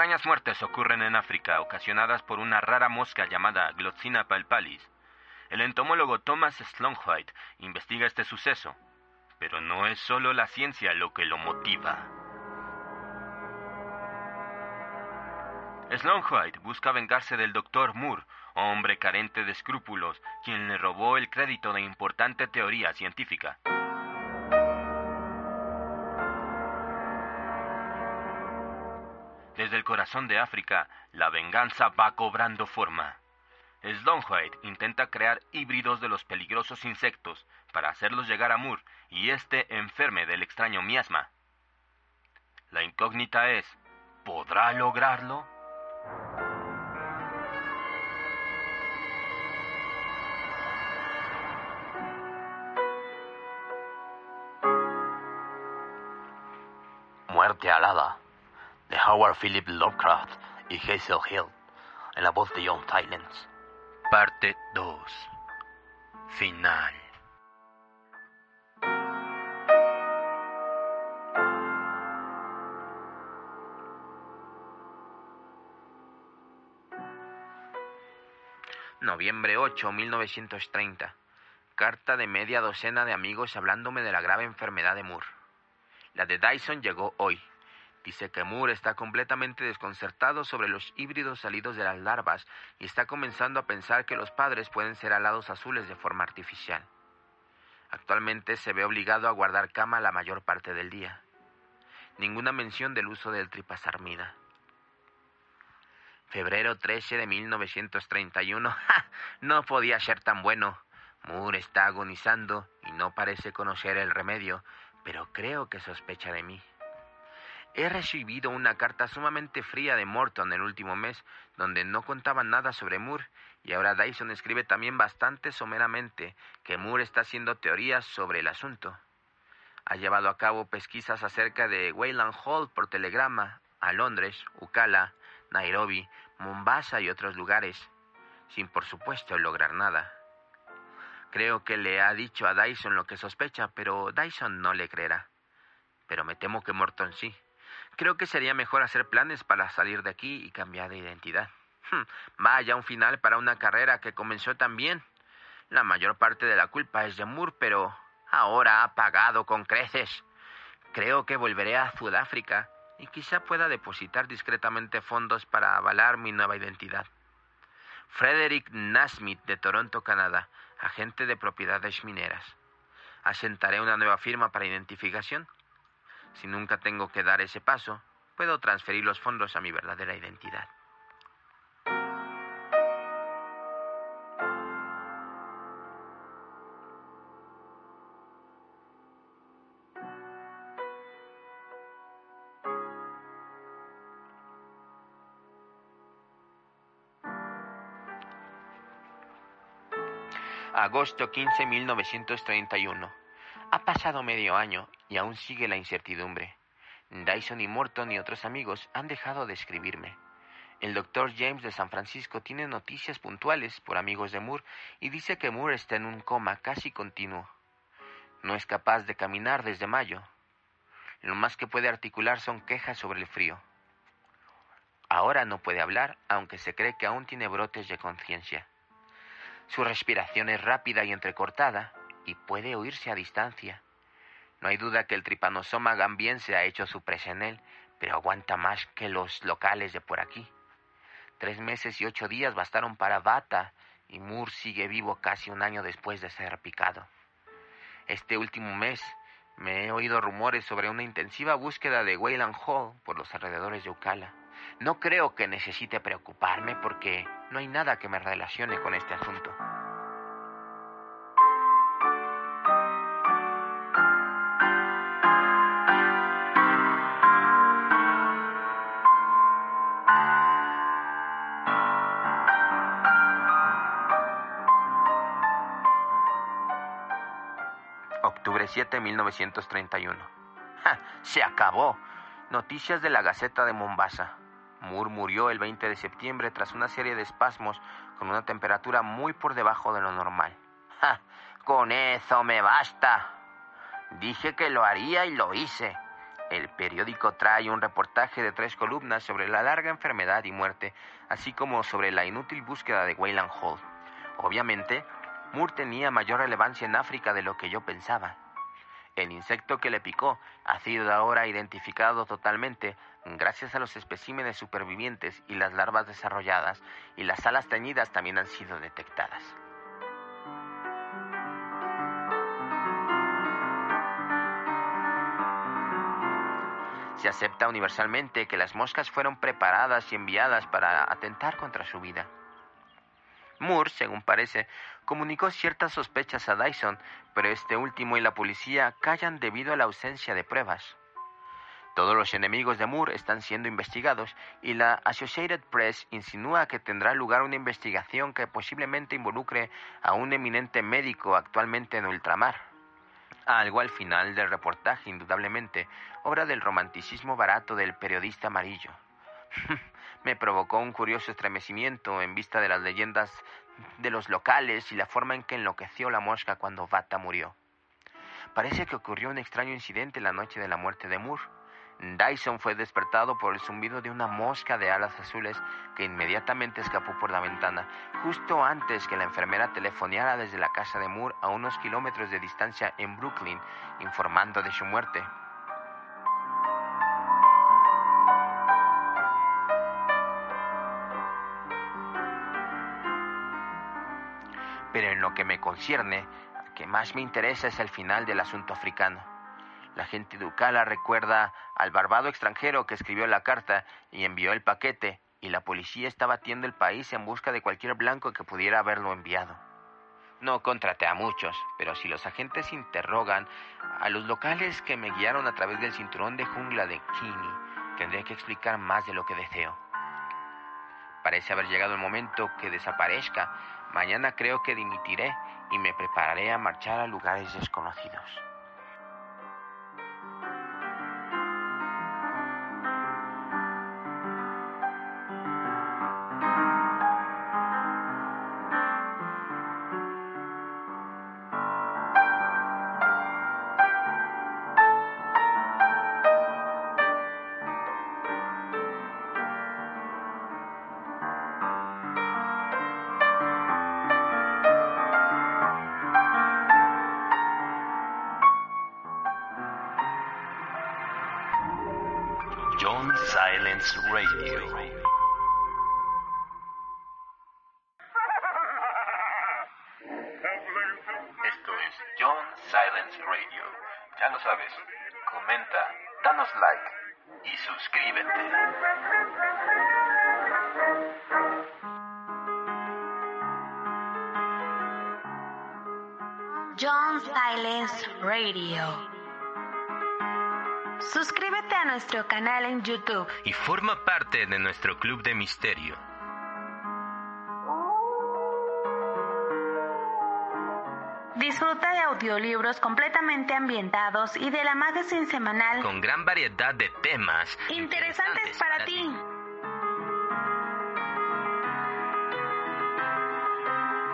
Extrañas muertes ocurren en África, ocasionadas por una rara mosca llamada Glotzina palpalis. El entomólogo Thomas Slonghwaite investiga este suceso, pero no es solo la ciencia lo que lo motiva. Slonghwaite busca vengarse del Dr. Moore, hombre carente de escrúpulos, quien le robó el crédito de importante teoría científica. Corazón de África, la venganza va cobrando forma. Slonghwaite intenta crear híbridos de los peligrosos insectos para hacerlos llegar a Moore y éste enferme del extraño miasma. La incógnita es, ¿podrá lograrlo? Muerte alada de Howard Philip Lovecraft y Hazel Hill en la voz de John Tylens. Parte 2. Final. Noviembre 8, 1930. Carta de media docena de amigos hablándome de la grave enfermedad de Moore. La de Dyson llegó hoy. Dice que Moore está completamente desconcertado sobre los híbridos salidos de las larvas y está comenzando a pensar que los padres pueden ser alados azules de forma artificial. Actualmente se ve obligado a guardar cama la mayor parte del día. Ninguna mención del uso del tripasarmida. Febrero 13 de 1931. ¡Ja! No podía ser tan bueno. Moore está agonizando y no parece conocer el remedio, pero creo que sospecha de mí. He recibido una carta sumamente fría de Morton el último mes, donde no contaba nada sobre Moore, y ahora Dyson escribe también bastante someramente que Moore está haciendo teorías sobre el asunto. Ha llevado a cabo pesquisas acerca de Wayland Hall por telegrama a Londres, Ukala, Nairobi, Mombasa y otros lugares, sin por supuesto lograr nada. Creo que le ha dicho a Dyson lo que sospecha, pero Dyson no le creerá. Pero me temo que Morton sí. Creo que sería mejor hacer planes para salir de aquí y cambiar de identidad. Hmm, vaya un final para una carrera que comenzó tan bien. La mayor parte de la culpa es de Moore, pero ahora ha pagado con creces. Creo que volveré a Sudáfrica y quizá pueda depositar discretamente fondos para avalar mi nueva identidad. Frederick Nasmith de Toronto, Canadá, agente de propiedades mineras. Asentaré una nueva firma para identificación. Si nunca tengo que dar ese paso, puedo transferir los fondos a mi verdadera identidad. Agosto 15, 1931. Ha pasado medio año y aún sigue la incertidumbre. Dyson y Morton y otros amigos han dejado de escribirme. El doctor James de San Francisco tiene noticias puntuales por amigos de Moore y dice que Moore está en un coma casi continuo. No es capaz de caminar desde mayo. Lo más que puede articular son quejas sobre el frío. Ahora no puede hablar, aunque se cree que aún tiene brotes de conciencia. Su respiración es rápida y entrecortada y puede oírse a distancia. No hay duda que el tripanosoma gambiense ha hecho su presa en él, pero aguanta más que los locales de por aquí. Tres meses y ocho días bastaron para Bata y Moore sigue vivo casi un año después de ser picado. Este último mes me he oído rumores sobre una intensiva búsqueda de Wayland Hall por los alrededores de Ucala. No creo que necesite preocuparme porque no hay nada que me relacione con este asunto. Octubre 7, 1931. ¡Ja! ¡Se acabó! Noticias de la Gaceta de Mombasa. Moore murió el 20 de septiembre tras una serie de espasmos con una temperatura muy por debajo de lo normal. Con eso me basta. Dije que lo haría y lo hice. El periódico trae un reportaje de tres columnas sobre la larga enfermedad y muerte, así como sobre la inútil búsqueda de Wayland Hall. Obviamente, Moore tenía mayor relevancia en África de lo que yo pensaba. El insecto que le picó ha sido ahora identificado totalmente gracias a los especímenes supervivientes y las larvas desarrolladas, y las alas teñidas también han sido detectadas. Se acepta universalmente que las moscas fueron preparadas y enviadas para atentar contra su vida. Moore, según parece, comunicó ciertas sospechas a Dyson, pero este último y la policía callan debido a la ausencia de pruebas. Todos los enemigos de Moore están siendo investigados y la Associated Press insinúa que tendrá lugar una investigación que posiblemente involucre a un eminente médico actualmente en ultramar. Algo al final del reportaje, indudablemente, obra del romanticismo barato del periodista amarillo. Me provocó un curioso estremecimiento en vista de las leyendas de los locales y la forma en que enloqueció la mosca cuando Bata murió. Parece que ocurrió un extraño incidente la noche de la muerte de Moore. Dyson fue despertado por el zumbido de una mosca de alas azules que inmediatamente escapó por la ventana, justo antes que la enfermera telefoneara desde la casa de Moore a unos kilómetros de distancia en Brooklyn, informando de su muerte. Lo que me concierne, que más me interesa es el final del asunto africano. La gente de Ucala recuerda al barbado extranjero que escribió la carta y envió el paquete, y la policía está batiendo el país en busca de cualquier blanco que pudiera haberlo enviado. No contraté a muchos, pero si los agentes interrogan a los locales que me guiaron a través del cinturón de jungla de Kini, tendré que explicar más de lo que deseo. Parece haber llegado el momento que desaparezca. Mañana creo que dimitiré y me prepararé a marchar a lugares desconocidos. Y forma parte de nuestro club de misterio. Disfruta de audiolibros completamente ambientados y de la magazine semanal Con gran variedad de temas interesantes para ti.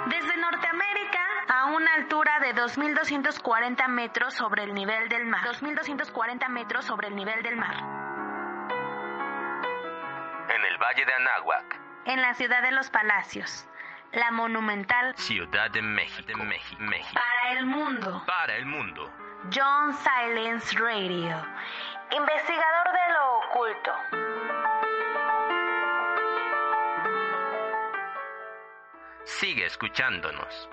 Desde Norteamérica a una altura de 2.240 metros sobre el nivel del mar. 2.240 metros sobre el nivel del mar. El Valle de Anáhuac, En la ciudad de los Palacios. La monumental Ciudad de México. De México. México. para el mundo. Para el mundo. John Silence Radio. Investigador de lo oculto. Sigue escuchándonos.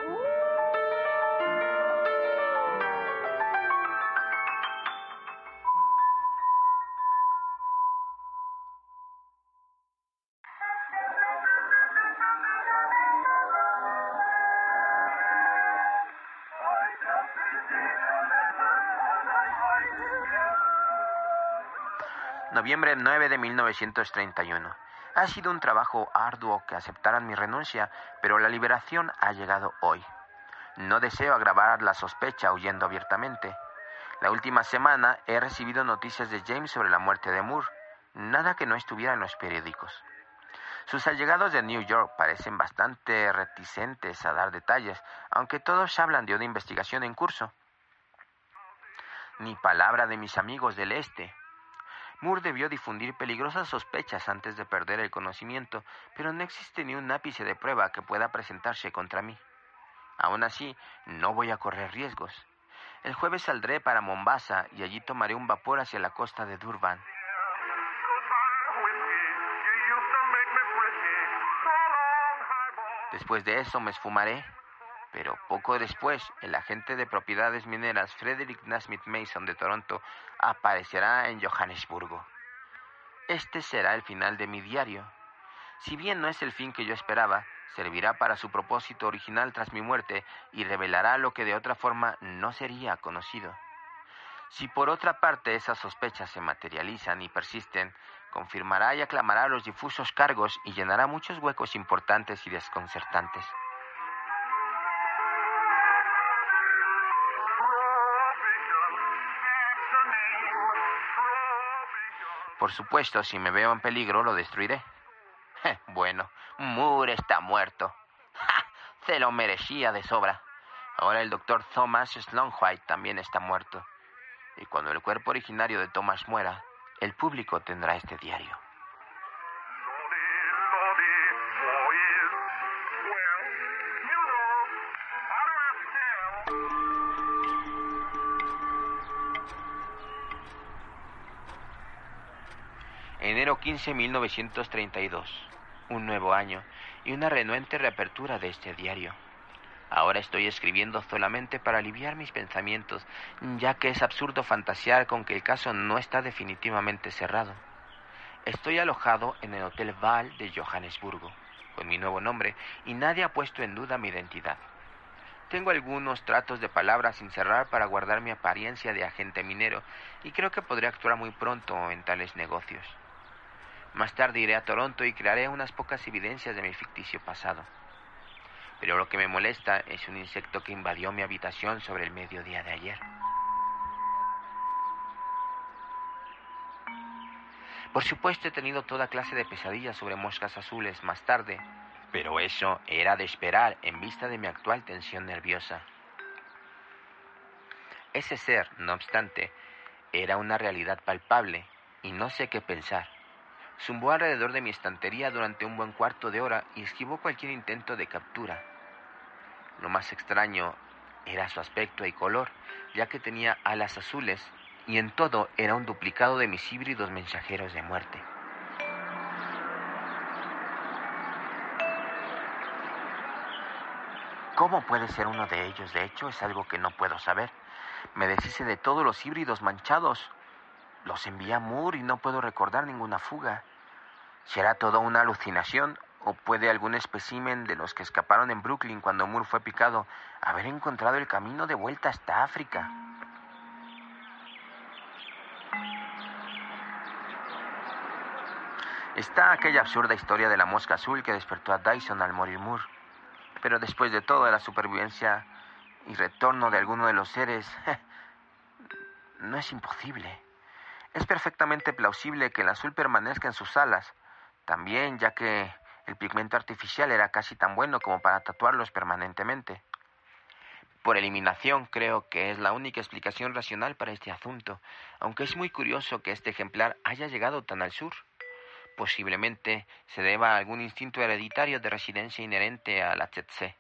Noviembre 9 de 1931. Ha sido un trabajo arduo que aceptaran mi renuncia, pero la liberación ha llegado hoy. No deseo agravar la sospecha huyendo abiertamente. La última semana he recibido noticias de James sobre la muerte de Moore, nada que no estuviera en los periódicos. Sus allegados de New York parecen bastante reticentes a dar detalles, aunque todos hablan de una investigación en curso. Ni palabra de mis amigos del Este. Moore debió difundir peligrosas sospechas antes de perder el conocimiento, pero no existe ni un ápice de prueba que pueda presentarse contra mí. Aún así, no voy a correr riesgos. El jueves saldré para Mombasa y allí tomaré un vapor hacia la costa de Durban. Después de eso me esfumaré, pero poco después el agente de propiedades mineras Frederick Nasmith Mason de Toronto aparecerá en Johannesburgo. Este será el final de mi diario. Si bien no es el fin que yo esperaba, servirá para su propósito original tras mi muerte y revelará lo que de otra forma no sería conocido. Si por otra parte esas sospechas se materializan y persisten, confirmará y aclamará los difusos cargos y llenará muchos huecos importantes y desconcertantes. Por supuesto, si me veo en peligro, lo destruiré. bueno, Moore está muerto. Se lo merecía de sobra. Ahora el doctor Thomas Slonwhite también está muerto. Y cuando el cuerpo originario de Thomas muera, el público tendrá este diario. Enero 15, 1932. Un nuevo año y una renuente reapertura de este diario. Ahora estoy escribiendo solamente para aliviar mis pensamientos, ya que es absurdo fantasear con que el caso no está definitivamente cerrado. Estoy alojado en el Hotel Val de Johannesburgo, con mi nuevo nombre, y nadie ha puesto en duda mi identidad. Tengo algunos tratos de palabras sin cerrar para guardar mi apariencia de agente minero, y creo que podré actuar muy pronto en tales negocios. Más tarde iré a Toronto y crearé unas pocas evidencias de mi ficticio pasado. Pero lo que me molesta es un insecto que invadió mi habitación sobre el mediodía de ayer. Por supuesto he tenido toda clase de pesadillas sobre moscas azules más tarde, pero eso era de esperar en vista de mi actual tensión nerviosa. Ese ser, no obstante, era una realidad palpable y no sé qué pensar. Zumbó alrededor de mi estantería durante un buen cuarto de hora y esquivó cualquier intento de captura. Lo más extraño era su aspecto y color, ya que tenía alas azules y en todo era un duplicado de mis híbridos mensajeros de muerte. ¿Cómo puede ser uno de ellos? De hecho, es algo que no puedo saber. Me deshice de todos los híbridos manchados. Los envié a Moore y no puedo recordar ninguna fuga. ¿Será todo una alucinación o puede algún espécimen de los que escaparon en Brooklyn cuando Moore fue picado haber encontrado el camino de vuelta hasta África? Está aquella absurda historia de la mosca azul que despertó a Dyson al morir Moore. Pero después de todo, la supervivencia y retorno de alguno de los seres no es imposible. Es perfectamente plausible que el azul permanezca en sus alas, también ya que el pigmento artificial era casi tan bueno como para tatuarlos permanentemente. Por eliminación creo que es la única explicación racional para este asunto, aunque es muy curioso que este ejemplar haya llegado tan al sur. Posiblemente se deba a algún instinto hereditario de residencia inherente a la tsetse.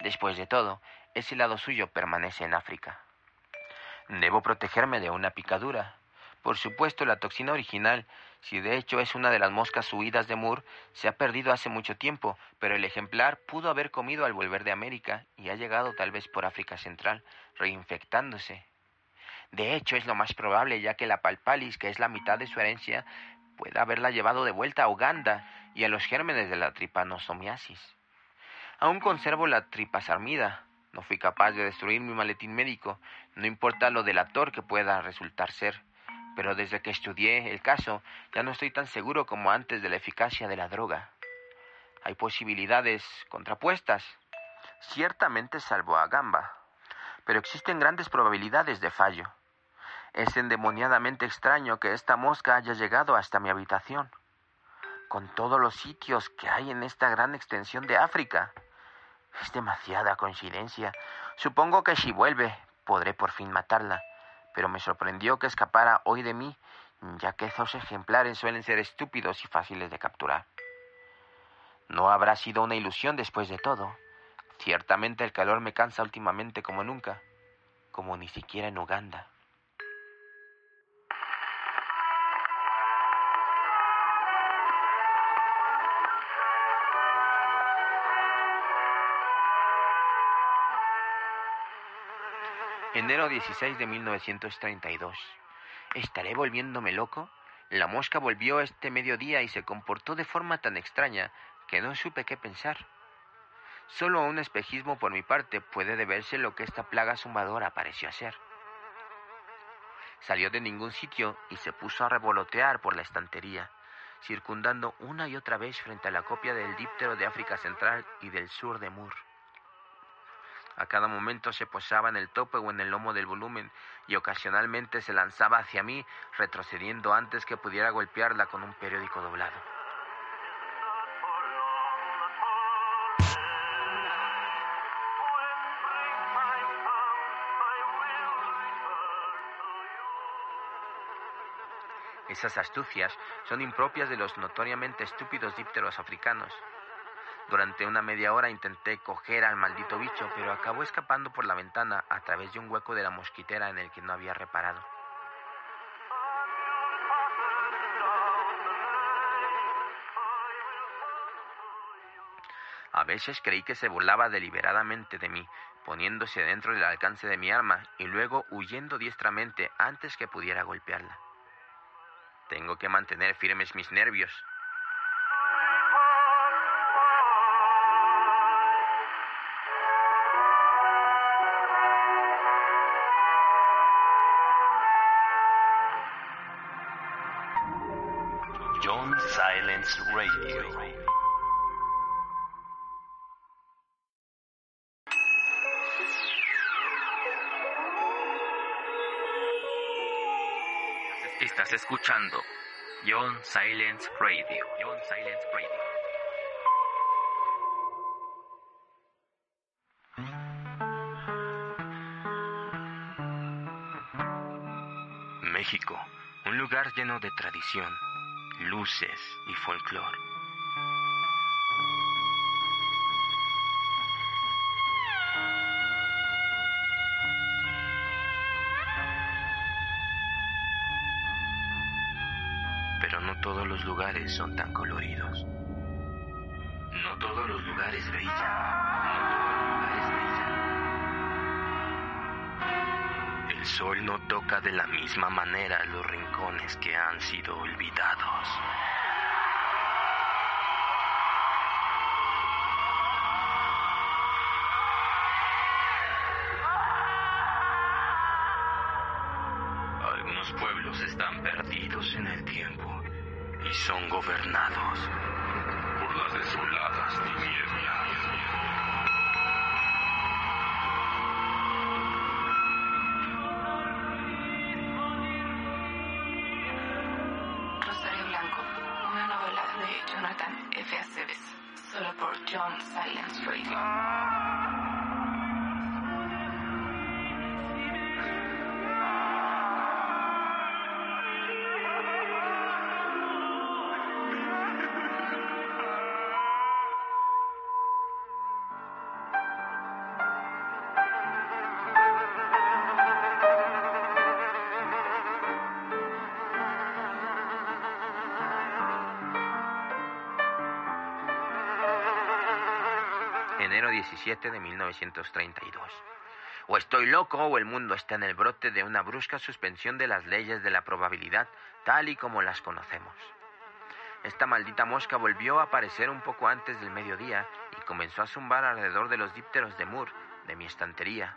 Después de todo, ese lado suyo permanece en África. Debo protegerme de una picadura. Por supuesto, la toxina original, si de hecho es una de las moscas huidas de Moore, se ha perdido hace mucho tiempo, pero el ejemplar pudo haber comido al volver de América y ha llegado tal vez por África Central, reinfectándose. De hecho, es lo más probable, ya que la palpalis, que es la mitad de su herencia, puede haberla llevado de vuelta a Uganda y a los gérmenes de la tripanosomiasis. Aún conservo la tripasarmida. No fui capaz de destruir mi maletín médico, no importa lo delator que pueda resultar ser pero desde que estudié el caso ya no estoy tan seguro como antes de la eficacia de la droga. Hay posibilidades contrapuestas. Ciertamente salvo a Gamba, pero existen grandes probabilidades de fallo. Es endemoniadamente extraño que esta mosca haya llegado hasta mi habitación, con todos los sitios que hay en esta gran extensión de África. Es demasiada coincidencia. Supongo que si vuelve, podré por fin matarla pero me sorprendió que escapara hoy de mí ya que esos ejemplares suelen ser estúpidos y fáciles de capturar. No habrá sido una ilusión después de todo. Ciertamente el calor me cansa últimamente como nunca, como ni siquiera en Uganda. Enero 16 de 1932. ¿Estaré volviéndome loco? La mosca volvió este mediodía y se comportó de forma tan extraña que no supe qué pensar. Solo a un espejismo por mi parte puede deberse lo que esta plaga zumbadora pareció ser. Salió de ningún sitio y se puso a revolotear por la estantería, circundando una y otra vez frente a la copia del díptero de África Central y del sur de Mur. A cada momento se posaba en el tope o en el lomo del volumen y ocasionalmente se lanzaba hacia mí, retrocediendo antes que pudiera golpearla con un periódico doblado. Esas astucias son impropias de los notoriamente estúpidos dípteros africanos. Durante una media hora intenté coger al maldito bicho, pero acabó escapando por la ventana a través de un hueco de la mosquitera en el que no había reparado. A veces creí que se burlaba deliberadamente de mí, poniéndose dentro del alcance de mi arma y luego huyendo diestramente antes que pudiera golpearla. Tengo que mantener firmes mis nervios, Radio. Estás escuchando John Silence Radio. John Silence Radio. México, un lugar lleno de tradición, luces y folclor. Pero no todos los lugares son tan coloridos. No todos los lugares brillan. El sol no toca de la misma manera los rincones que han sido olvidados. Enero 17 de 1932. O estoy loco o el mundo está en el brote de una brusca suspensión de las leyes de la probabilidad tal y como las conocemos. Esta maldita mosca volvió a aparecer un poco antes del mediodía y comenzó a zumbar alrededor de los dípteros de Moore, de mi estantería.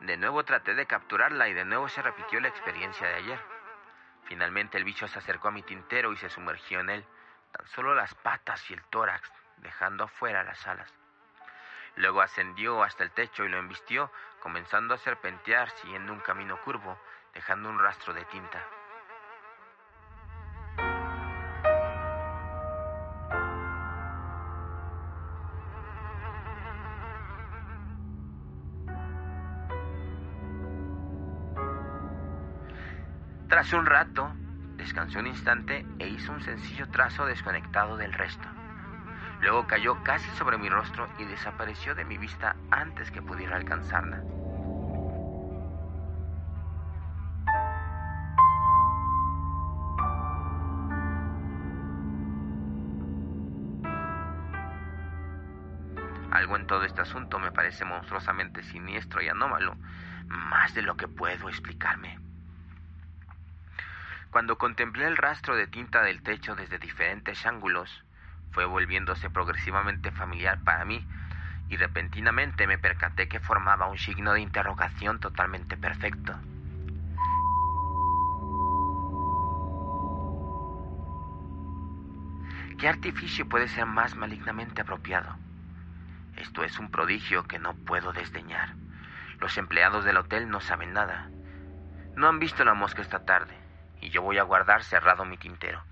De nuevo traté de capturarla y de nuevo se repitió la experiencia de ayer. Finalmente el bicho se acercó a mi tintero y se sumergió en él, tan solo las patas y el tórax, dejando afuera las alas. Luego ascendió hasta el techo y lo embistió, comenzando a serpentear siguiendo un camino curvo, dejando un rastro de tinta. Tras un rato, descansó un instante e hizo un sencillo trazo desconectado del resto. Luego cayó casi sobre mi rostro y desapareció de mi vista antes que pudiera alcanzarla. Algo en todo este asunto me parece monstruosamente siniestro y anómalo, más de lo que puedo explicarme. Cuando contemplé el rastro de tinta del techo desde diferentes ángulos, fue volviéndose progresivamente familiar para mí y repentinamente me percaté que formaba un signo de interrogación totalmente perfecto. ¿Qué artificio puede ser más malignamente apropiado? Esto es un prodigio que no puedo desdeñar. Los empleados del hotel no saben nada. No han visto la mosca esta tarde, y yo voy a guardar cerrado mi tintero.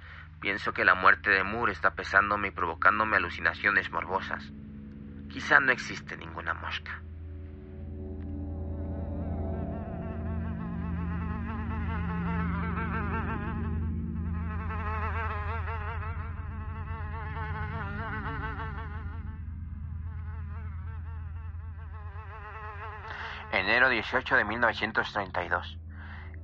Pienso que la muerte de Moore está pesándome y provocándome alucinaciones morbosas. Quizá no existe ninguna mosca. Enero 18 de 1932.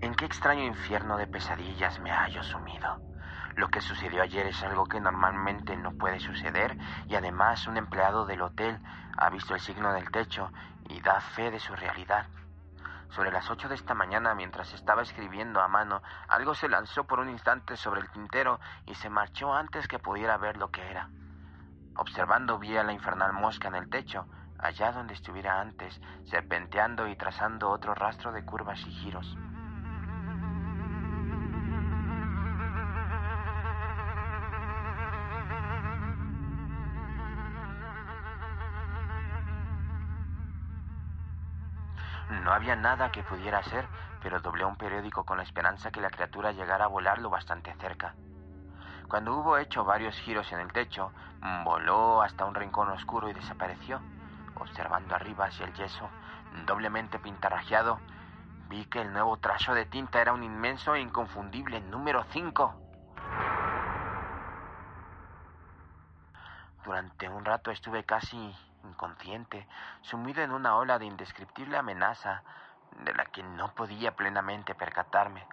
¿En qué extraño infierno de pesadillas me hallo sumido? Lo que sucedió ayer es algo que normalmente no puede suceder y además un empleado del hotel ha visto el signo del techo y da fe de su realidad. Sobre las ocho de esta mañana, mientras estaba escribiendo a mano, algo se lanzó por un instante sobre el tintero y se marchó antes que pudiera ver lo que era. Observando vi a la infernal mosca en el techo, allá donde estuviera antes, serpenteando y trazando otro rastro de curvas y giros. No había nada que pudiera hacer, pero doblé un periódico con la esperanza que la criatura llegara a volar lo bastante cerca. Cuando hubo hecho varios giros en el techo, voló hasta un rincón oscuro y desapareció. Observando arriba hacia el yeso, doblemente pintarrajeado, vi que el nuevo trazo de tinta era un inmenso e inconfundible número 5. Durante un rato estuve casi inconsciente, sumido en una ola de indescriptible amenaza de la que no podía plenamente percatarme.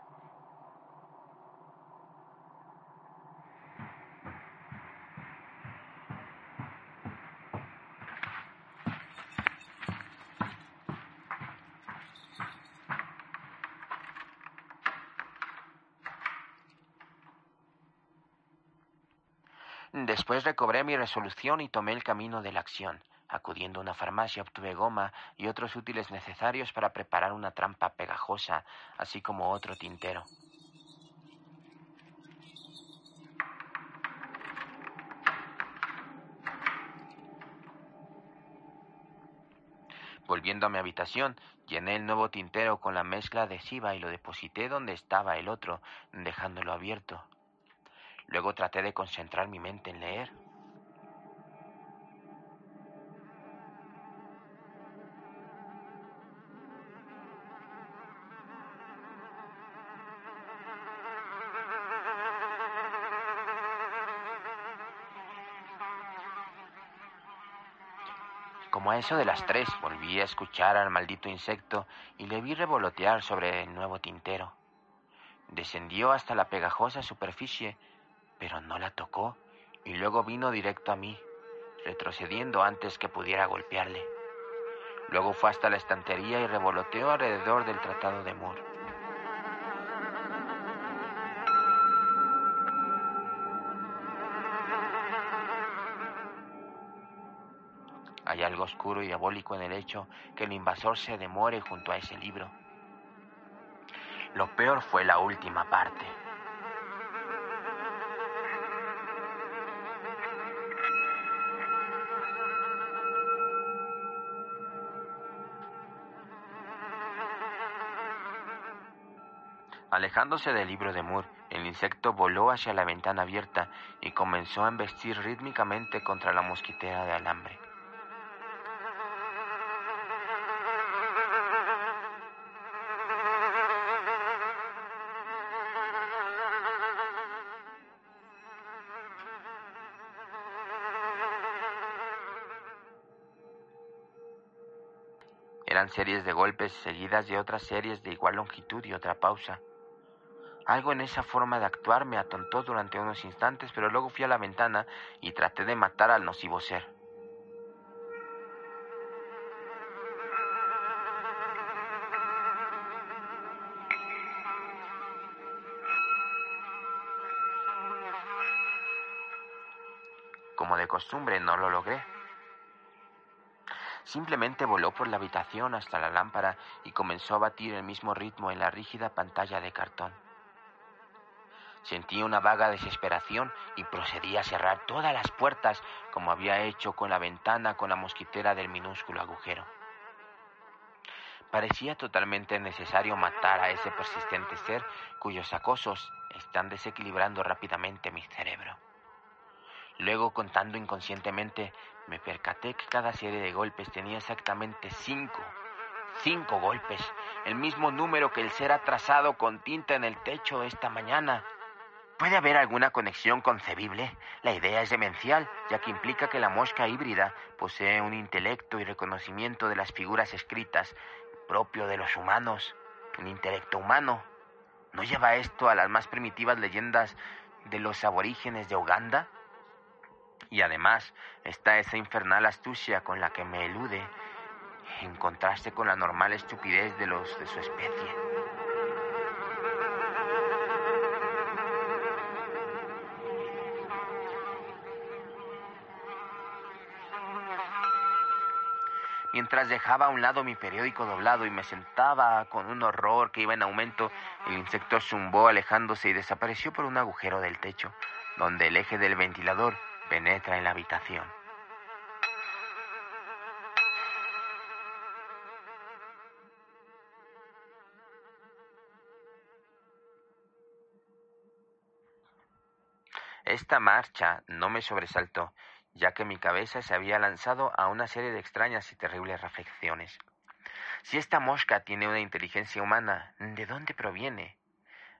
Después recobré mi resolución y tomé el camino de la acción. Acudiendo a una farmacia obtuve goma y otros útiles necesarios para preparar una trampa pegajosa, así como otro tintero. Volviendo a mi habitación, llené el nuevo tintero con la mezcla adhesiva y lo deposité donde estaba el otro, dejándolo abierto. Luego traté de concentrar mi mente en leer. A eso de las tres, volví a escuchar al maldito insecto y le vi revolotear sobre el nuevo tintero. Descendió hasta la pegajosa superficie, pero no la tocó, y luego vino directo a mí, retrocediendo antes que pudiera golpearle. Luego fue hasta la estantería y revoloteó alrededor del Tratado de Moore. Hay algo oscuro y diabólico en el hecho que el invasor se demore junto a ese libro. Lo peor fue la última parte. Alejándose del libro de Moore, el insecto voló hacia la ventana abierta y comenzó a embestir rítmicamente contra la mosquitera de alambre. Series de golpes seguidas de otras series de igual longitud y otra pausa. Algo en esa forma de actuar me atontó durante unos instantes, pero luego fui a la ventana y traté de matar al nocivo ser. Como de costumbre, no lo logré. Simplemente voló por la habitación hasta la lámpara y comenzó a batir el mismo ritmo en la rígida pantalla de cartón. Sentí una vaga desesperación y procedí a cerrar todas las puertas como había hecho con la ventana con la mosquitera del minúsculo agujero. Parecía totalmente necesario matar a ese persistente ser cuyos acosos están desequilibrando rápidamente mi cerebro. Luego, contando inconscientemente, me percaté que cada serie de golpes tenía exactamente cinco. Cinco golpes, el mismo número que el ser ha trazado con tinta en el techo esta mañana. ¿Puede haber alguna conexión concebible? La idea es demencial, ya que implica que la mosca híbrida posee un intelecto y reconocimiento de las figuras escritas propio de los humanos, un intelecto humano. ¿No lleva esto a las más primitivas leyendas de los aborígenes de Uganda? Y además está esa infernal astucia con la que me elude, en contraste con la normal estupidez de los de su especie. Mientras dejaba a un lado mi periódico doblado y me sentaba con un horror que iba en aumento, el insecto zumbó alejándose y desapareció por un agujero del techo, donde el eje del ventilador penetra en la habitación. Esta marcha no me sobresaltó, ya que mi cabeza se había lanzado a una serie de extrañas y terribles reflexiones. Si esta mosca tiene una inteligencia humana, ¿de dónde proviene?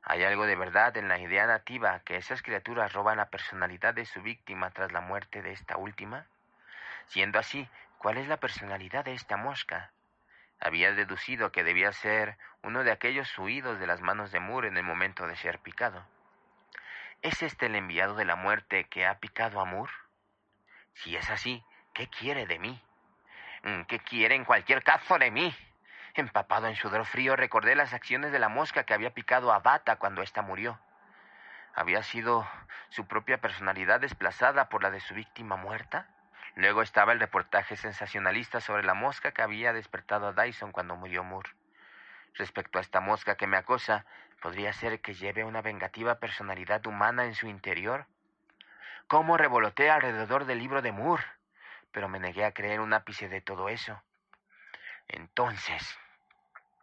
¿Hay algo de verdad en la idea nativa que esas criaturas roban la personalidad de su víctima tras la muerte de esta última? Siendo así, ¿cuál es la personalidad de esta mosca? Había deducido que debía ser uno de aquellos huidos de las manos de Moore en el momento de ser picado. ¿Es este el enviado de la muerte que ha picado a Moore? Si es así, ¿qué quiere de mí? ¿Qué quiere en cualquier caso de mí? Empapado en sudor frío, recordé las acciones de la mosca que había picado a Bata cuando ésta murió. ¿Había sido su propia personalidad desplazada por la de su víctima muerta? Luego estaba el reportaje sensacionalista sobre la mosca que había despertado a Dyson cuando murió Moore. Respecto a esta mosca que me acosa, ¿podría ser que lleve una vengativa personalidad humana en su interior? ¿Cómo revoloteé alrededor del libro de Moore? Pero me negué a creer un ápice de todo eso. Entonces,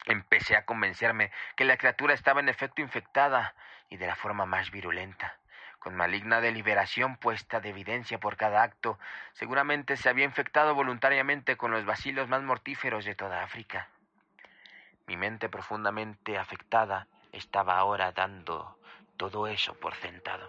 empecé a convencerme que la criatura estaba en efecto infectada y de la forma más virulenta. Con maligna deliberación puesta de evidencia por cada acto, seguramente se había infectado voluntariamente con los bacilos más mortíferos de toda África. Mi mente profundamente afectada estaba ahora dando todo eso por sentado.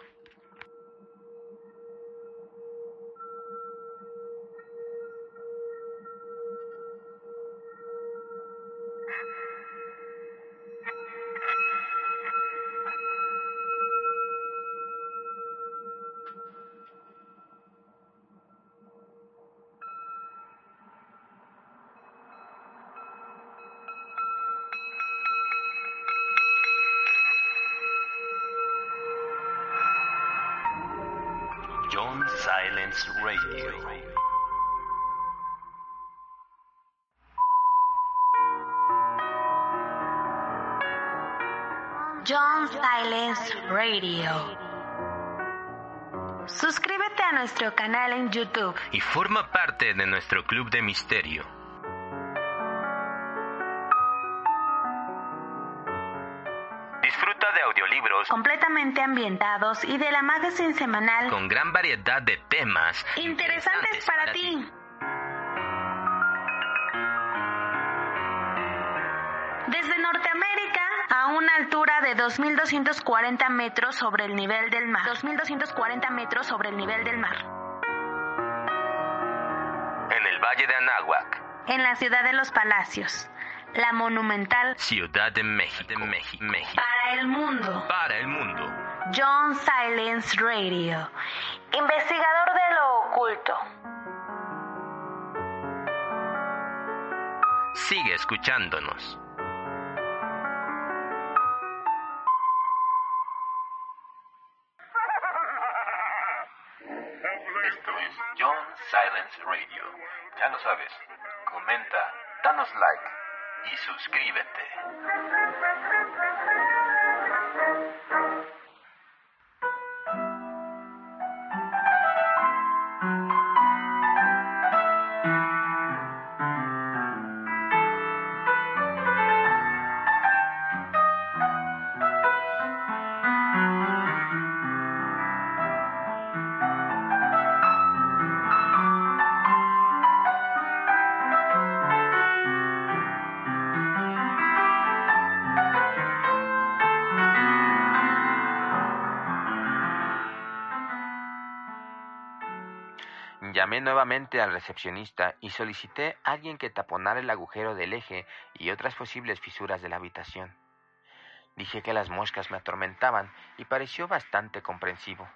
Nuestro canal en YouTube. Y forma parte de nuestro club de misterio. Disfruta de audiolibros completamente ambientados y de la magazine semanal con gran variedad de temas interesantes para ti. Desde Norteamérica una altura de 2.240 metros sobre el nivel del mar. 2.240 metros sobre el nivel del mar. En el Valle de Anáhuac en la ciudad de los palacios, la monumental Ciudad de México. México. para el mundo. Para el mundo. John Silence Radio, investigador de lo oculto. Sigue escuchándonos. Ya lo sabes, comenta, danos like y suscríbete. Llamé nuevamente al recepcionista y solicité a alguien que taponara el agujero del eje y otras posibles fisuras de la habitación. Dije que las moscas me atormentaban y pareció bastante comprensivo.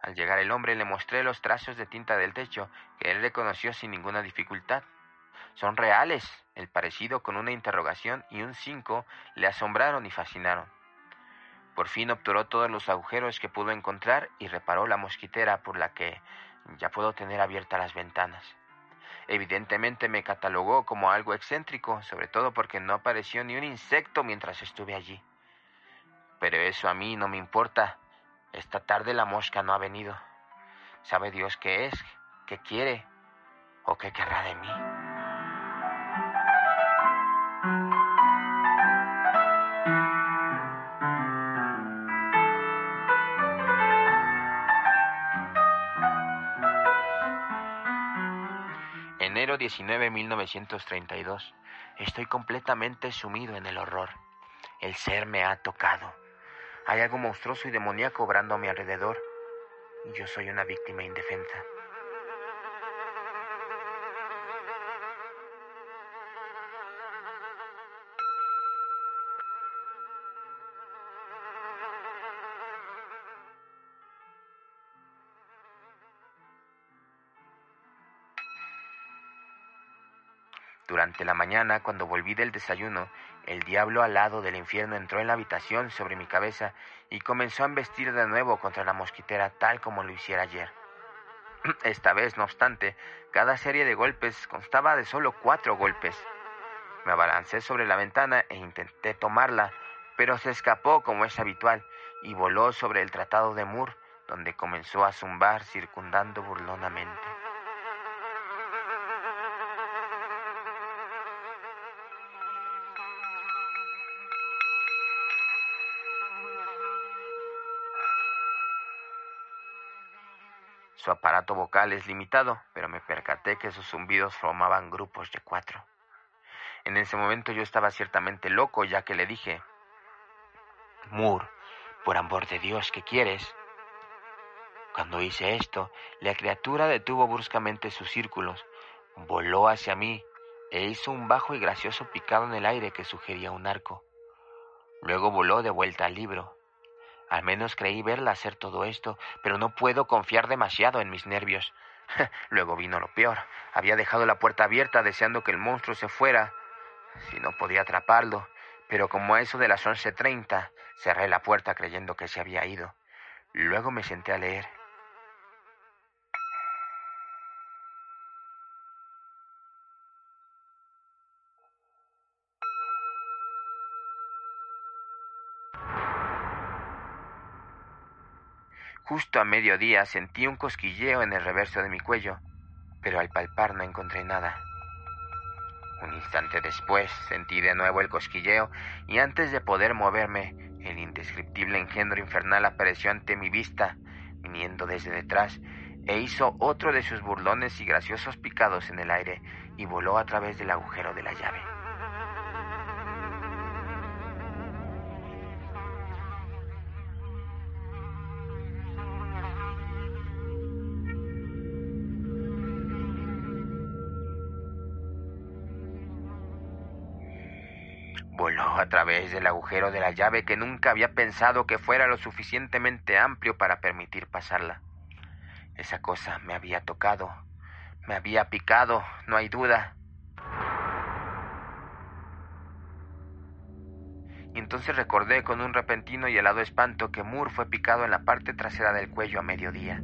Al llegar el hombre le mostré los trazos de tinta del techo que él reconoció sin ninguna dificultad. Son reales. El parecido con una interrogación y un 5 le asombraron y fascinaron. Por fin obturó todos los agujeros que pudo encontrar y reparó la mosquitera por la que ya puedo tener abiertas las ventanas. Evidentemente me catalogó como algo excéntrico, sobre todo porque no apareció ni un insecto mientras estuve allí. Pero eso a mí no me importa. Esta tarde la mosca no ha venido. ¿Sabe Dios qué es, qué quiere o qué querrá de mí? Enero 19, 1932. Estoy completamente sumido en el horror. El ser me ha tocado. Hay algo monstruoso y demoníaco obrando a mi alrededor. Yo soy una víctima indefensa. La mañana, cuando volví del desayuno, el diablo alado del infierno entró en la habitación sobre mi cabeza y comenzó a embestir de nuevo contra la mosquitera tal como lo hiciera ayer. Esta vez, no obstante, cada serie de golpes constaba de solo cuatro golpes. Me abalancé sobre la ventana e intenté tomarla, pero se escapó como es habitual y voló sobre el tratado de Moore, donde comenzó a zumbar circundando burlonamente. Su aparato vocal es limitado, pero me percaté que sus zumbidos formaban grupos de cuatro. En ese momento yo estaba ciertamente loco, ya que le dije, Moore, por amor de Dios, ¿qué quieres? Cuando hice esto, la criatura detuvo bruscamente sus círculos, voló hacia mí e hizo un bajo y gracioso picado en el aire que sugería un arco. Luego voló de vuelta al libro. Al menos creí verla hacer todo esto, pero no puedo confiar demasiado en mis nervios. Luego vino lo peor. Había dejado la puerta abierta deseando que el monstruo se fuera. Si no podía atraparlo, pero como a eso de las once treinta, cerré la puerta creyendo que se había ido. Luego me senté a leer. Justo a mediodía sentí un cosquilleo en el reverso de mi cuello, pero al palpar no encontré nada. Un instante después sentí de nuevo el cosquilleo y antes de poder moverme, el indescriptible engendro infernal apareció ante mi vista, viniendo desde detrás, e hizo otro de sus burlones y graciosos picados en el aire y voló a través del agujero de la llave. Través del agujero de la llave que nunca había pensado que fuera lo suficientemente amplio para permitir pasarla. Esa cosa me había tocado, me había picado, no hay duda. Y entonces recordé con un repentino y helado espanto que Moore fue picado en la parte trasera del cuello a mediodía.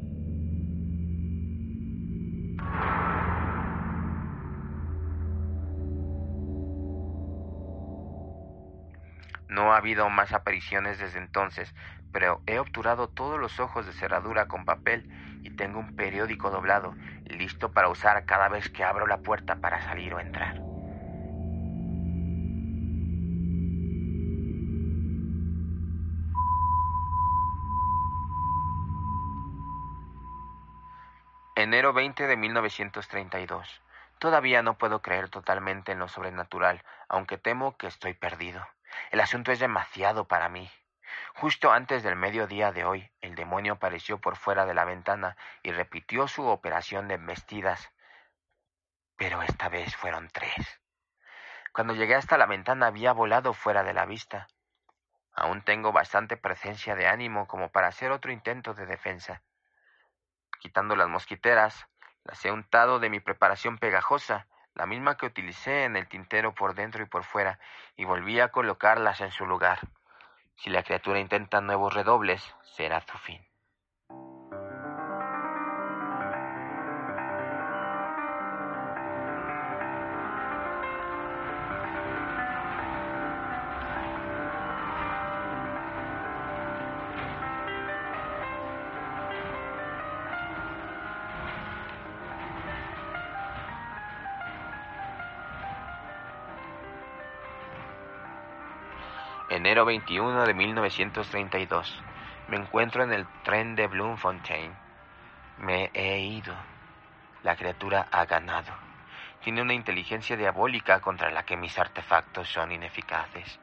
No ha habido más apariciones desde entonces, pero he obturado todos los ojos de cerradura con papel y tengo un periódico doblado, listo para usar cada vez que abro la puerta para salir o entrar. Enero 20 de 1932. Todavía no puedo creer totalmente en lo sobrenatural, aunque temo que estoy perdido. El asunto es demasiado para mí. Justo antes del mediodía de hoy, el demonio apareció por fuera de la ventana y repitió su operación de embestidas. Pero esta vez fueron tres. Cuando llegué hasta la ventana había volado fuera de la vista. Aún tengo bastante presencia de ánimo como para hacer otro intento de defensa. Quitando las mosquiteras, las he untado de mi preparación pegajosa, la misma que utilicé en el tintero por dentro y por fuera, y volví a colocarlas en su lugar. Si la criatura intenta nuevos redobles, será su fin. Enero 21 de 1932. Me encuentro en el tren de Bloemfontein. Me he ido. La criatura ha ganado. Tiene una inteligencia diabólica contra la que mis artefactos son ineficaces.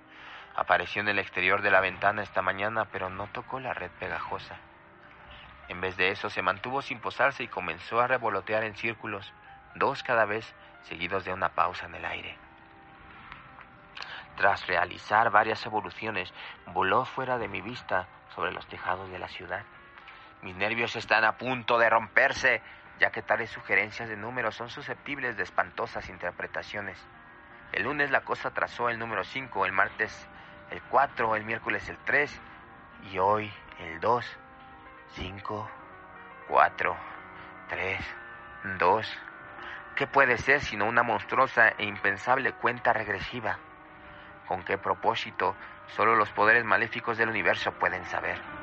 Apareció en el exterior de la ventana esta mañana, pero no tocó la red pegajosa. En vez de eso, se mantuvo sin posarse y comenzó a revolotear en círculos, dos cada vez, seguidos de una pausa en el aire. Tras realizar varias evoluciones, voló fuera de mi vista sobre los tejados de la ciudad. Mis nervios están a punto de romperse, ya que tales sugerencias de números son susceptibles de espantosas interpretaciones. El lunes la cosa trazó el número 5, el martes el 4, el miércoles el 3 y hoy el 2. 5, 4, 3, 2. ¿Qué puede ser sino una monstruosa e impensable cuenta regresiva? ¿Con qué propósito? Solo los poderes maléficos del universo pueden saber.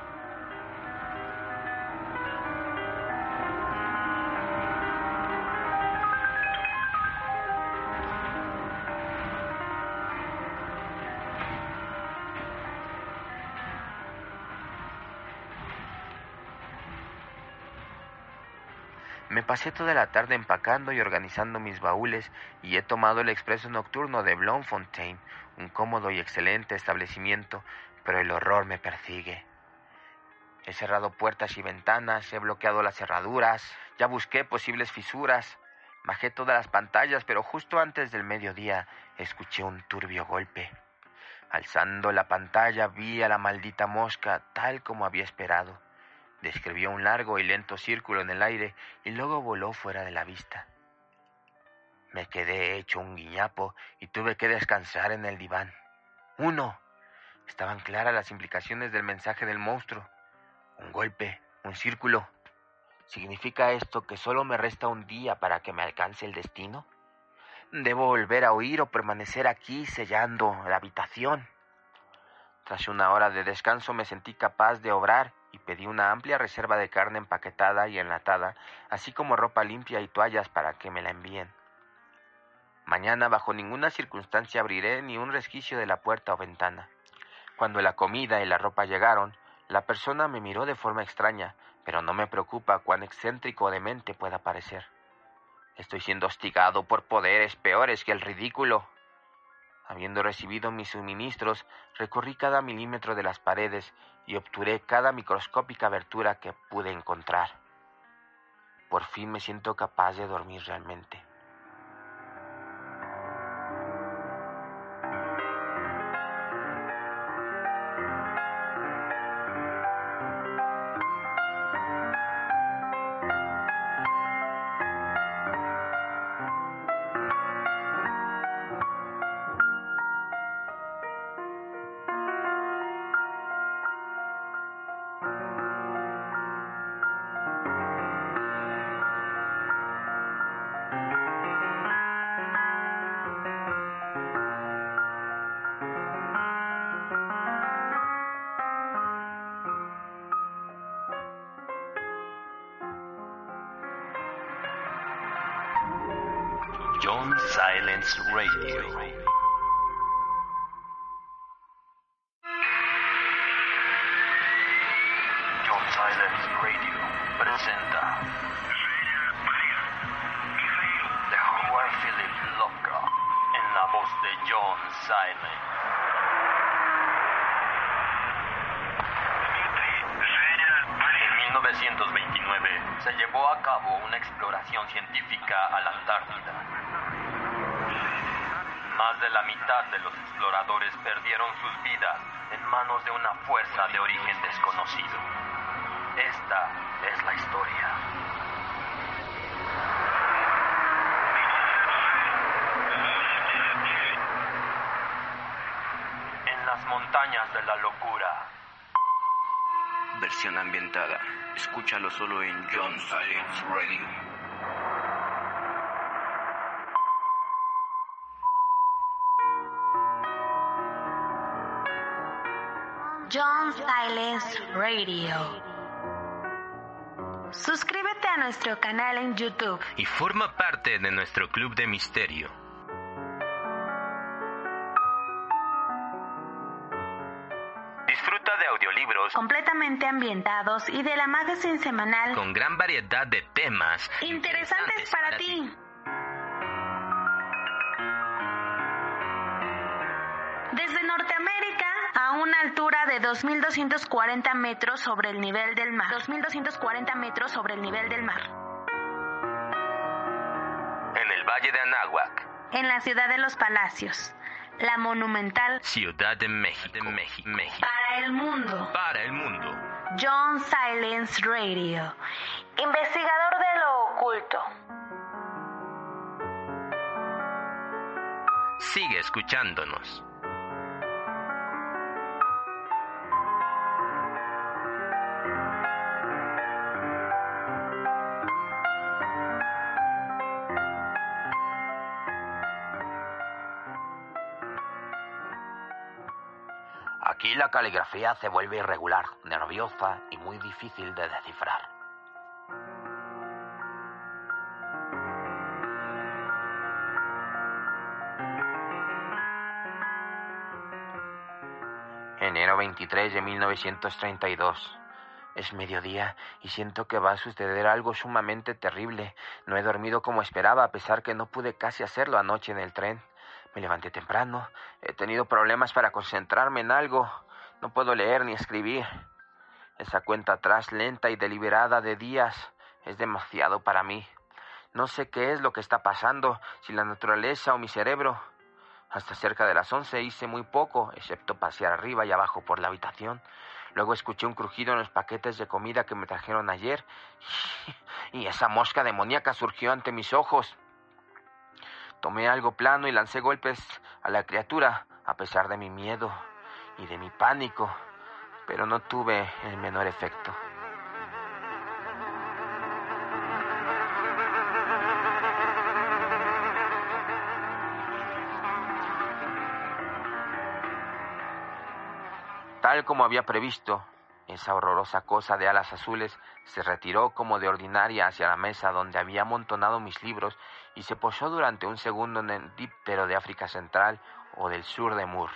Me pasé toda la tarde empacando y organizando mis baúles y he tomado el expreso nocturno de Bloemfontein, un cómodo y excelente establecimiento, pero el horror me persigue. He cerrado puertas y ventanas, he bloqueado las cerraduras, ya busqué posibles fisuras, bajé todas las pantallas, pero justo antes del mediodía escuché un turbio golpe. Alzando la pantalla vi a la maldita mosca tal como había esperado. Describió un largo y lento círculo en el aire y luego voló fuera de la vista. Me quedé hecho un guiñapo y tuve que descansar en el diván. Uno. Estaban claras las implicaciones del mensaje del monstruo. Un golpe, un círculo. ¿Significa esto que solo me resta un día para que me alcance el destino? ¿Debo volver a oír o permanecer aquí sellando la habitación? Tras una hora de descanso me sentí capaz de obrar y pedí una amplia reserva de carne empaquetada y enlatada, así como ropa limpia y toallas para que me la envíen. Mañana bajo ninguna circunstancia abriré ni un resquicio de la puerta o ventana. Cuando la comida y la ropa llegaron, la persona me miró de forma extraña, pero no me preocupa cuán excéntrico o demente pueda parecer. Estoy siendo hostigado por poderes peores que el ridículo. Habiendo recibido mis suministros, recorrí cada milímetro de las paredes y obturé cada microscópica abertura que pude encontrar. Por fin me siento capaz de dormir realmente. Ambientada. Escúchalo solo en John Silence Radio. John Silence Radio. Suscríbete a nuestro canal en YouTube. Y forma parte de nuestro club de misterio. Ambientados y de la magazine semanal con gran variedad de temas interesantes para ti. Desde Norteamérica a una altura de 2.240 metros sobre el nivel del mar. 2.240 metros sobre el nivel del mar. en el Valle de Anáhuac, En la ciudad de los palacios. La monumental Ciudad de México, de México, México. para el mundo. para el mundo. John Silence Radio. Investigador de lo oculto. Sigue escuchándonos. Aquí la caligrafía se vuelve irregular, nerviosa y muy difícil de descifrar. Enero 23 de 1932. Es mediodía y siento que va a suceder algo sumamente terrible. No he dormido como esperaba, a pesar que no pude casi hacerlo anoche en el tren. Me levanté temprano. He tenido problemas para concentrarme en algo. No puedo leer ni escribir. Esa cuenta atrás lenta y deliberada de días es demasiado para mí. No sé qué es lo que está pasando, si la naturaleza o mi cerebro. Hasta cerca de las once hice muy poco, excepto pasear arriba y abajo por la habitación. Luego escuché un crujido en los paquetes de comida que me trajeron ayer y esa mosca demoníaca surgió ante mis ojos. Tomé algo plano y lancé golpes a la criatura, a pesar de mi miedo y de mi pánico, pero no tuve el menor efecto. Tal como había previsto, esa horrorosa cosa de alas azules se retiró como de ordinaria hacia la mesa donde había amontonado mis libros y se posó durante un segundo en el díptero de África Central o del sur de Mur.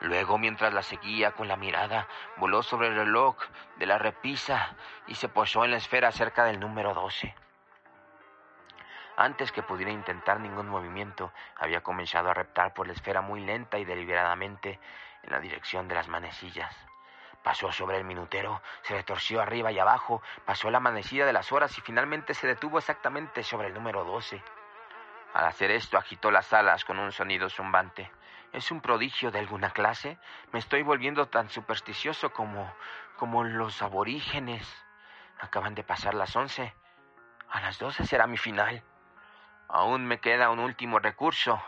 Luego, mientras la seguía con la mirada, voló sobre el reloj de la repisa y se posó en la esfera cerca del número 12. Antes que pudiera intentar ningún movimiento, había comenzado a reptar por la esfera muy lenta y deliberadamente en la dirección de las manecillas. Pasó sobre el minutero, se retorció arriba y abajo, pasó la manecilla de las horas y finalmente se detuvo exactamente sobre el número 12. Al hacer esto agitó las alas con un sonido zumbante. ¿Es un prodigio de alguna clase? Me estoy volviendo tan supersticioso como como los aborígenes. Acaban de pasar las once. A las doce será mi final. Aún me queda un último recurso.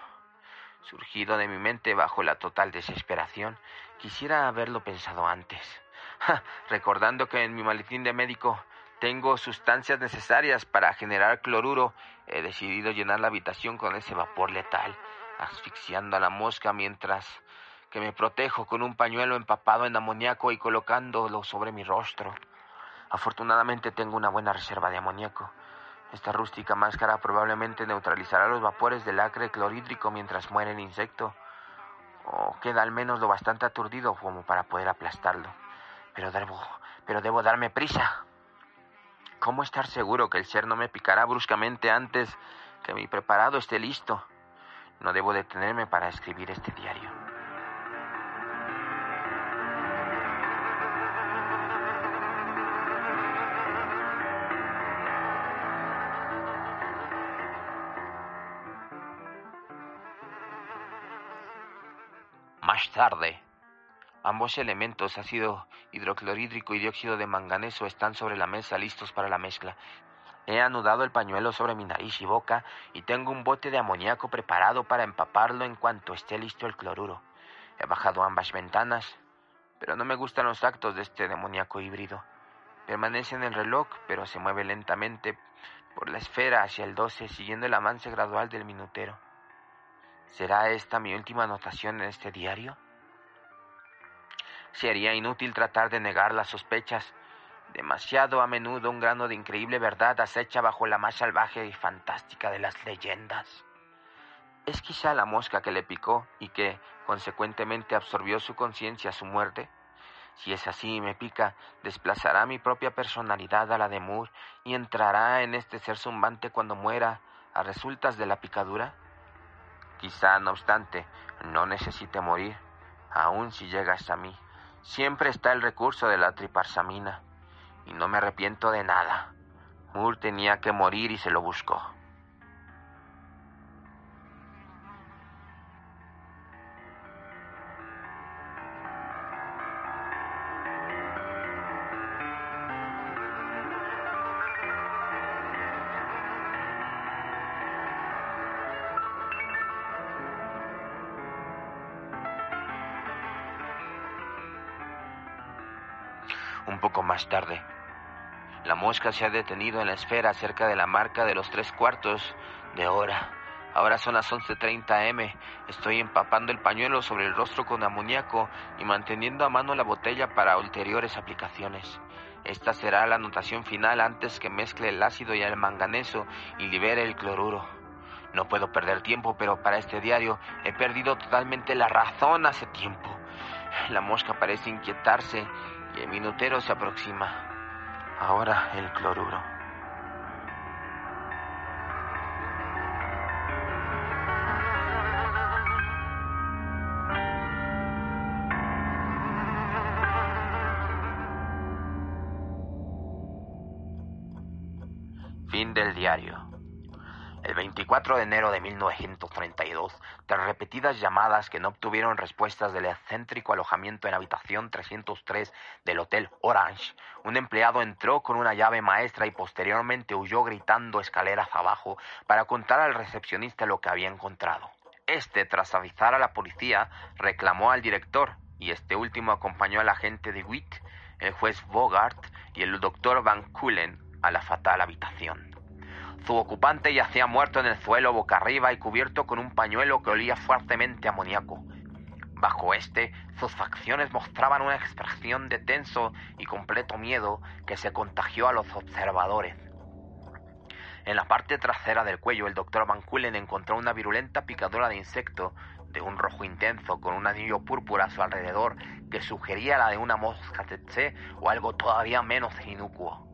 Surgido de mi mente bajo la total desesperación, quisiera haberlo pensado antes. Recordando que en mi maletín de médico tengo sustancias necesarias para generar cloruro, he decidido llenar la habitación con ese vapor letal, asfixiando a la mosca mientras que me protejo con un pañuelo empapado en amoníaco y colocándolo sobre mi rostro. Afortunadamente tengo una buena reserva de amoníaco. Esta rústica máscara probablemente neutralizará los vapores del acre clorhídrico mientras muere el insecto. O queda al menos lo bastante aturdido como para poder aplastarlo. Pero debo, pero debo darme prisa. ¿Cómo estar seguro que el ser no me picará bruscamente antes que mi preparado esté listo? No debo detenerme para escribir este diario. Tarde, ambos elementos, ácido hidroclorhídrico y dióxido de manganeso, están sobre la mesa listos para la mezcla. He anudado el pañuelo sobre mi nariz y boca y tengo un bote de amoníaco preparado para empaparlo en cuanto esté listo el cloruro. He bajado ambas ventanas, pero no me gustan los actos de este demoníaco híbrido. Permanece en el reloj, pero se mueve lentamente por la esfera hacia el 12, siguiendo el avance gradual del minutero. ¿Será esta mi última anotación en este diario? Sería inútil tratar de negar las sospechas. Demasiado a menudo un grano de increíble verdad acecha bajo la más salvaje y fantástica de las leyendas. ¿Es quizá la mosca que le picó y que, consecuentemente, absorbió su conciencia a su muerte? Si es así y me pica, desplazará mi propia personalidad a la de Moore y entrará en este ser zumbante cuando muera a resultas de la picadura. Quizá, no obstante, no necesite morir, aun si llega hasta mí. Siempre está el recurso de la triparsamina, y no me arrepiento de nada. Moore tenía que morir y se lo buscó. Más tarde, la mosca se ha detenido en la esfera cerca de la marca de los tres cuartos de hora. Ahora son las 11.30 m. Estoy empapando el pañuelo sobre el rostro con amoníaco y manteniendo a mano la botella para ulteriores aplicaciones. Esta será la anotación final antes que mezcle el ácido y el manganeso y libere el cloruro. No puedo perder tiempo, pero para este diario he perdido totalmente la razón hace tiempo. La mosca parece inquietarse y el minutero se aproxima. Ahora el cloruro. Fin del diario. El 24 de enero de 1932, tras repetidas llamadas que no obtuvieron respuestas del excéntrico alojamiento en habitación 303 del Hotel Orange, un empleado entró con una llave maestra y posteriormente huyó gritando escaleras abajo para contar al recepcionista lo que había encontrado. Este, tras avisar a la policía, reclamó al director y este último acompañó al agente de Witt, el juez Bogart y el doctor Van Kullen a la fatal habitación. Su ocupante yacía muerto en el suelo boca arriba y cubierto con un pañuelo que olía fuertemente a amoníaco. Bajo este, sus facciones mostraban una expresión de tenso y completo miedo que se contagió a los observadores. En la parte trasera del cuello, el doctor Van Kullen encontró una virulenta picadura de insecto de un rojo intenso con un anillo púrpura a su alrededor que sugería la de una mosca tsetse o algo todavía menos inocuo.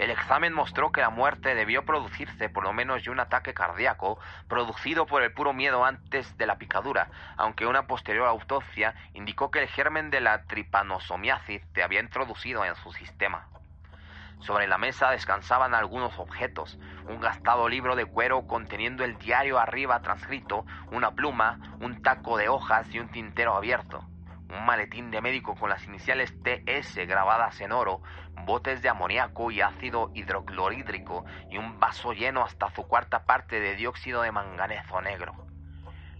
El examen mostró que la muerte debió producirse por lo menos de un ataque cardíaco producido por el puro miedo antes de la picadura, aunque una posterior autopsia indicó que el germen de la tripanosomiasis se había introducido en su sistema. Sobre la mesa descansaban algunos objetos, un gastado libro de cuero conteniendo el diario arriba transcrito, una pluma, un taco de hojas y un tintero abierto un maletín de médico con las iniciales TS grabadas en oro, botes de amoníaco y ácido hidroclorhídrico y un vaso lleno hasta su cuarta parte de dióxido de manganeso negro.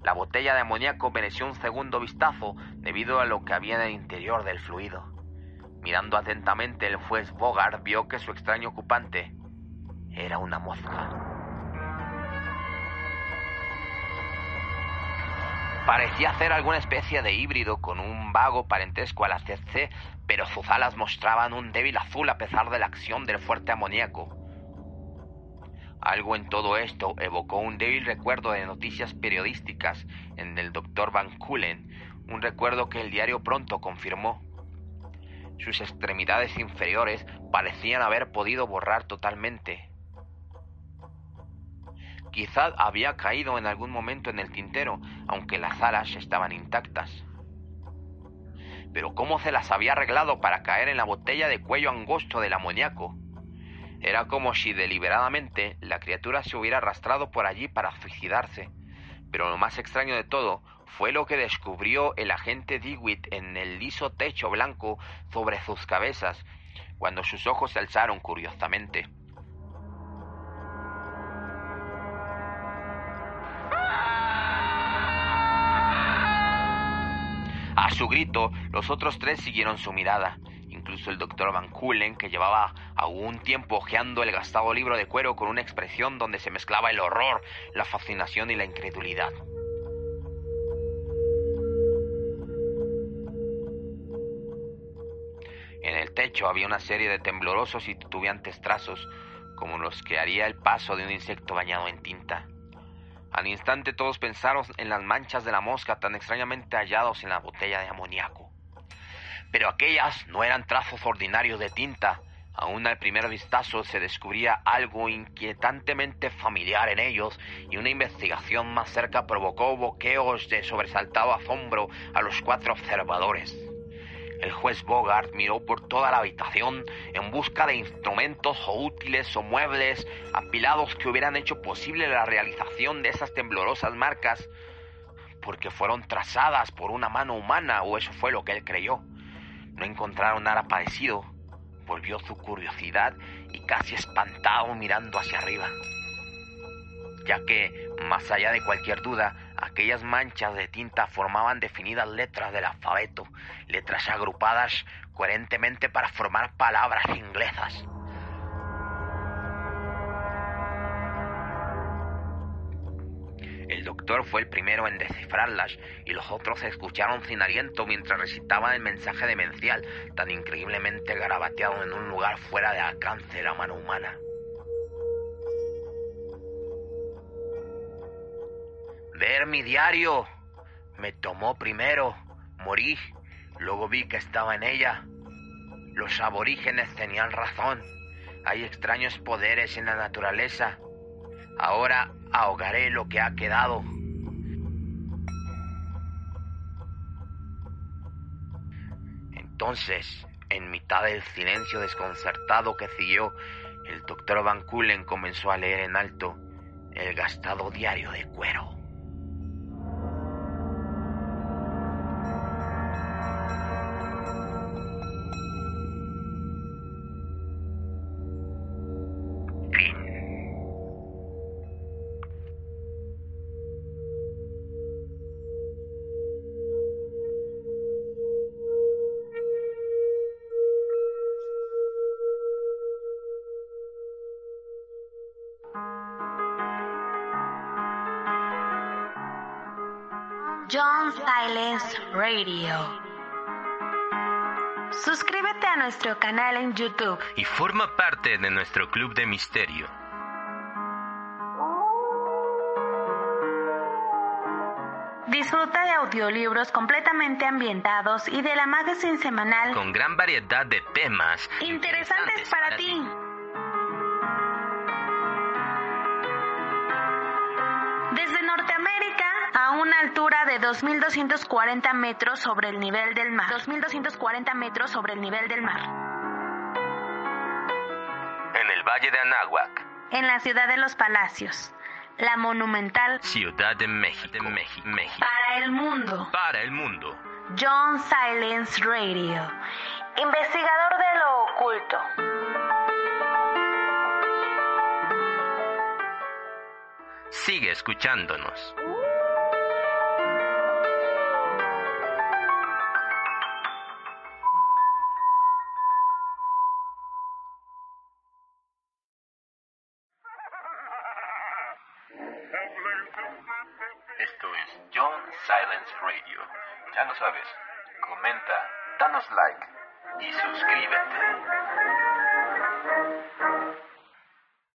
La botella de amoníaco mereció un segundo vistazo debido a lo que había en el interior del fluido. Mirando atentamente, el juez Bogart vio que su extraño ocupante era una mosca. Parecía hacer alguna especie de híbrido con un vago parentesco a la CC, pero sus alas mostraban un débil azul a pesar de la acción del fuerte amoníaco. Algo en todo esto evocó un débil recuerdo de noticias periodísticas en el doctor Van Kulen, un recuerdo que el diario pronto confirmó. Sus extremidades inferiores parecían haber podido borrar totalmente. Quizá había caído en algún momento en el tintero, aunque las alas estaban intactas. Pero ¿cómo se las había arreglado para caer en la botella de cuello angosto del amoníaco? Era como si deliberadamente la criatura se hubiera arrastrado por allí para suicidarse. Pero lo más extraño de todo fue lo que descubrió el agente Dewitt en el liso techo blanco sobre sus cabezas, cuando sus ojos se alzaron curiosamente. A su grito, los otros tres siguieron su mirada incluso el doctor Van Kulen, que llevaba algún tiempo hojeando el gastado libro de cuero con una expresión donde se mezclaba el horror, la fascinación y la incredulidad. En el techo había una serie de temblorosos y titubeantes trazos, como los que haría el paso de un insecto bañado en tinta. Al instante todos pensaron en las manchas de la mosca tan extrañamente hallados en la botella de amoníaco pero aquellas no eran trazos ordinarios de tinta. Aún al primer vistazo se descubría algo inquietantemente familiar en ellos y una investigación más cerca provocó boqueos de sobresaltado asombro a los cuatro observadores. El juez Bogart miró por toda la habitación en busca de instrumentos o útiles o muebles apilados que hubieran hecho posible la realización de esas temblorosas marcas, porque fueron trazadas por una mano humana, o eso fue lo que él creyó. No encontraron nada parecido, volvió su curiosidad y casi espantado mirando hacia arriba, ya que, más allá de cualquier duda, aquellas manchas de tinta formaban definidas letras del alfabeto, letras agrupadas coherentemente para formar palabras inglesas. El doctor fue el primero en descifrarlas y los otros escucharon sin aliento mientras recitaban el mensaje demencial tan increíblemente garabateado en un lugar fuera de alcance de la mano humana. Ver mi diario. Me tomó primero. Morí. Luego vi que estaba en ella. Los aborígenes tenían razón. Hay extraños poderes en la naturaleza. Ahora ahogaré lo que ha quedado. Entonces, en mitad del silencio desconcertado que siguió, el doctor Van Kulen comenzó a leer en alto el gastado diario de cuero. John Silence Radio. Suscríbete a nuestro canal en YouTube. Y forma parte de nuestro club de misterio. Disfruta de audiolibros completamente ambientados y de la magazine semanal Con gran variedad de temas interesantes para ti. Una altura de 2.240 metros sobre el nivel del mar. 2.240 metros sobre el nivel del mar. En el Valle de Anáhuac, En la ciudad de los palacios. La monumental Ciudad de México. De México. México. para el mundo. Para el mundo. John Silence Radio. Investigador de lo oculto. Sigue escuchándonos.